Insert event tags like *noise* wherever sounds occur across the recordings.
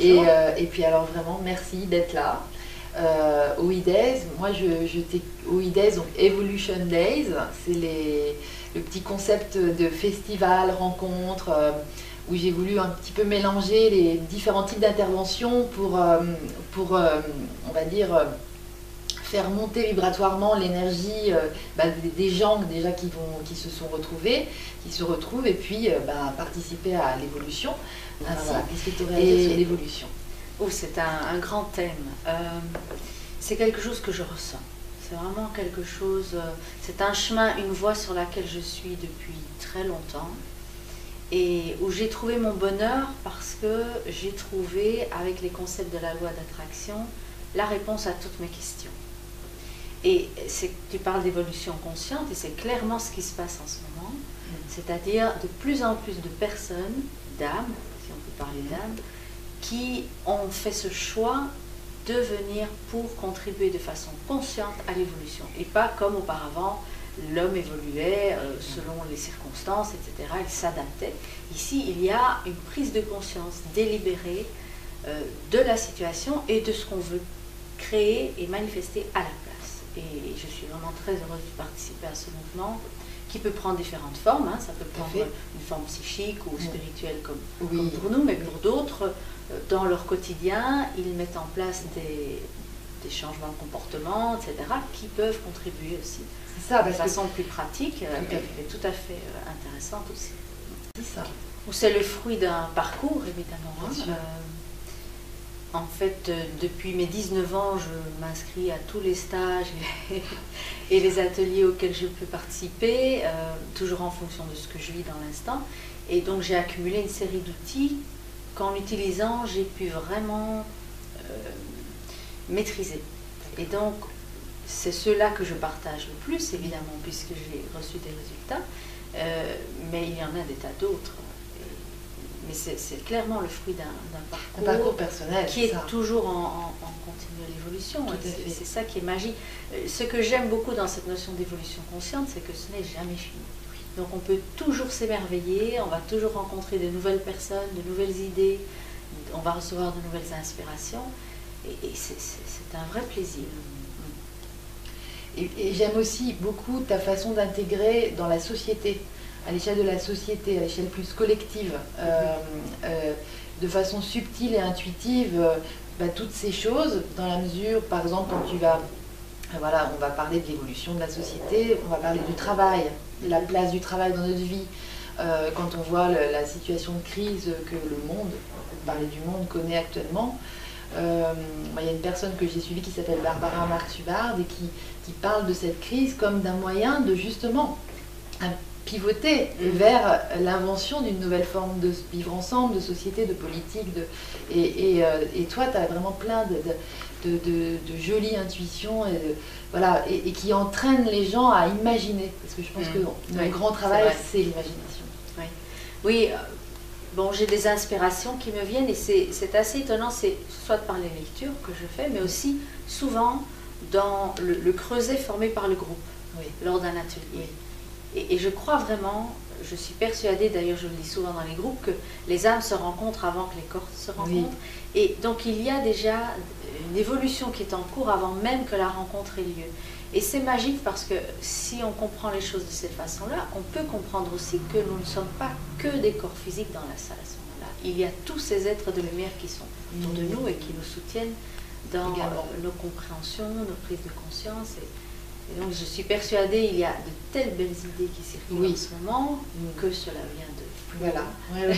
Et, euh, et, puis alors vraiment, merci d'être là. Euh, au IDES, moi je, je au IDES, donc Evolution Days, c'est le petit concept de festival, rencontre, euh, où j'ai voulu un petit peu mélanger les différents types d'interventions pour, euh, pour on va dire, faire monter vibratoirement l'énergie bah, des gens déjà qui, vont, qui se sont retrouvés, qui se retrouvent, et puis bah, participer à l'évolution. Qu'est-ce que tu aurais à dire sur l'évolution? Oh, c'est un, grand thème. Euh, c'est quelque chose que je ressens. C'est vraiment quelque chose. Euh, c'est un chemin, une voie sur laquelle je suis depuis très longtemps et où j'ai trouvé mon bonheur parce que j'ai trouvé, avec les concepts de la loi d'attraction, la réponse à toutes mes questions. Et tu parles d'évolution consciente et c'est clairement ce qui se passe en ce moment. Mm. C'est-à-dire de plus en plus de personnes, d'âmes, si on peut parler d'âmes, qui ont fait ce choix de venir pour contribuer de façon consciente à l'évolution et pas comme auparavant l'homme évoluait euh, selon les circonstances, etc. Il s'adaptait. Ici, il y a une prise de conscience délibérée euh, de la situation et de ce qu'on veut créer et manifester à la place. Et je suis vraiment très heureuse de participer à ce mouvement qui peut prendre différentes formes. Hein. Ça peut prendre une forme psychique ou spirituelle comme, pour nous, mais pour d'autres, euh, dans leur quotidien, ils mettent en place des, changements de comportement, etc., qui peuvent contribuer aussi ça, de façon plus pratique euh, et, tout à fait euh, intéressante aussi. C'est ça. Ou c'est le fruit d'un parcours, évidemment. Hein. En fait, depuis mes 19 ans, je m'inscris à tous les stages et, *laughs* les ateliers auxquels je peux participer, toujours en fonction de ce que je vis dans l'instant. Et donc j'ai accumulé une série d'outils qu'en l'utilisant, j'ai pu vraiment euh, maîtriser. Et donc, c'est ceux-là que je partage le plus, évidemment, puisque j'ai reçu des résultats, euh, mais il y en a des tas d'autres. Mais c'est clairement le fruit d'un parcours, parcours, personnel qui est, toujours en, en, continuelle évolution. C'est ça qui est magique. Euh, ce que j'aime beaucoup dans cette notion d'évolution consciente, c'est que ce n'est jamais fini. Donc on peut toujours s'émerveiller, on va toujours rencontrer de nouvelles personnes, de nouvelles idées, on va recevoir de nouvelles inspirations, et, c'est un vrai plaisir. Et, j'aime aussi beaucoup ta façon d'intégrer dans la société, à l'échelle de la société, à l'échelle plus collective, euh, euh, de façon subtile et intuitive, euh, bah, toutes ces choses, dans la mesure, par exemple, quand tu vas voilà, on va parler de l'évolution de la société, on va parler du travail, la place du travail dans notre vie. Quand on voit la situation de crise que le monde, parler du monde, connaît actuellement, il y a une personne que j'ai suivie qui s'appelle Barbara Marx-Hubbard et qui, qui, parle de cette crise comme d'un moyen de justement pivoter vers l'invention d'une nouvelle forme de vivre ensemble, de société, de politique. De, et, euh, toi, tu as vraiment plein de de, jolie intuition et, voilà, et, qui entraîne les gens à imaginer. Parce que je pense mm. que le grand travail, c'est l'imagination. Oui, oui euh, bon, j'ai des inspirations qui me viennent et c'est assez étonnant, c'est soit par les lectures que je fais, mais aussi souvent dans le, creuset formé par le groupe lors d'un atelier. Et, je crois vraiment, je suis persuadée, d'ailleurs je le dis souvent dans les groupes, que les âmes se rencontrent avant que les corps se rencontrent. Et donc il y a déjà une évolution qui est en cours avant même que la rencontre ait lieu. Et c'est magique parce que si on comprend les choses de cette façon-là, on peut comprendre aussi que nous ne sommes pas que des corps physiques dans la salle à ce moment-là. Il y a tous ces êtres de lumière qui sont autour de nous et qui nous soutiennent dans nos compréhensions, nos prises de conscience. Et, donc je suis persuadée, il y a de telles belles idées qui circulent en ce moment que cela vient de voilà. *laughs*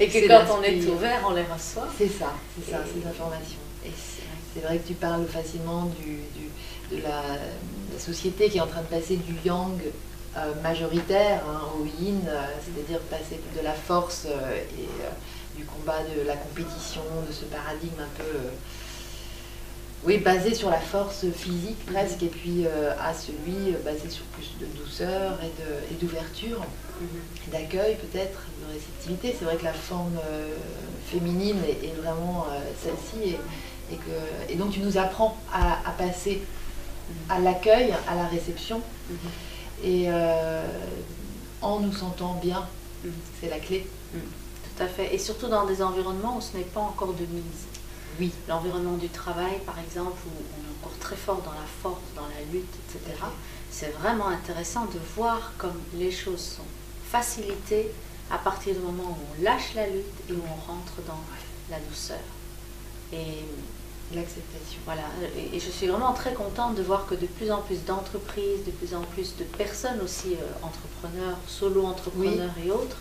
et que quand on est ouvert, on les reçoit. C'est ça, c'est ça, ces informations. Et c'est vrai que tu parles facilement du, de la, société qui est en train de passer du yang euh, majoritaire hein, au yin, euh, c'est-à-dire passer de la force euh, et du combat de la compétition, de ce paradigme un peu oui, basé sur la force physique presque, et puis à celui basé sur plus de douceur et d'ouverture, et d'accueil peut-être, de réceptivité. C'est vrai que la forme féminine est, vraiment celle-ci, et, donc tu nous apprends à, passer à l'accueil, à la réception, mhm. et euh, en nous sentant bien, mhm. c'est la clé. Mhm. tout à fait. Et surtout dans des environnements où ce n'est pas encore de mise. Oui. L'environnement du travail, par exemple, où on est encore très fort dans la force, dans la lutte, etc. C'est vraiment intéressant de voir comme les choses sont facilitées à partir du moment où on lâche la lutte et où on rentre dans la douceur. Et l'acceptation. Voilà, et, je suis vraiment très contente de voir que de plus en plus d'entreprises, de plus en plus de personnes aussi, euh, entrepreneurs, solo-entrepreneurs et autres,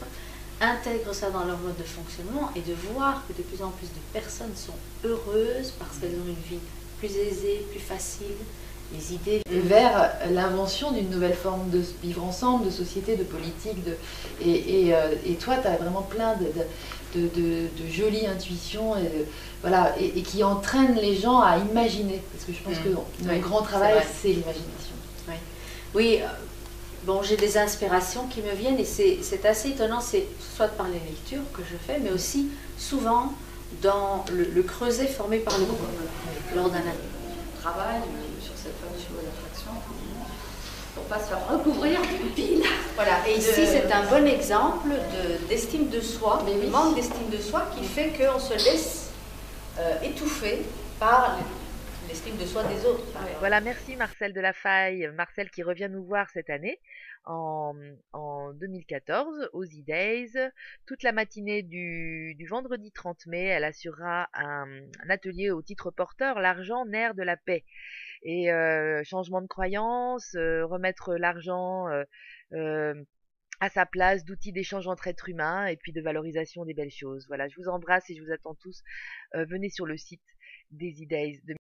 intègrent ça dans leur mode de fonctionnement et de voir que de plus en plus de personnes sont heureuses parce qu'elles ont une vie plus aisée, plus facile, les idées. Vers l'invention d'une nouvelle forme de vivre ensemble, de société, de politique. De, et, euh, toi, tu as vraiment plein de, de, jolies intuitions et, voilà, et, qui entraînent les gens à imaginer. Parce que je pense mmh. que le grand travail, c'est l'imagination. Oui, oui euh, bon, j'ai des inspirations qui me viennent et c'est assez étonnant, c'est soit par les lectures que je fais, mais aussi souvent dans le, creuset formé par le groupe lors d'un travail cette fameuse loi d'attraction pour pas se faire recouvrir d'une pile. Voilà, et ici c'est un bon exemple d'estime de, soi, mais manque d'estime de soi qui fait qu'on se laisse euh, étouffer par l'estime de soi des autres. Voilà, merci Marcel de la Faille, Marcel qui revient nous voir cette année en, en 2014 aux E-Days. Toute la matinée du, vendredi 30 mai, elle assurera un, atelier au titre porteur L'argent, nerf de la paix et euh, changement de croyance, euh, remettre l'argent euh, à sa place d'outil d'échange entre êtres humains et puis de valorisation des belles choses. Voilà, je vous embrasse et je vous attends tous. venez sur le site des e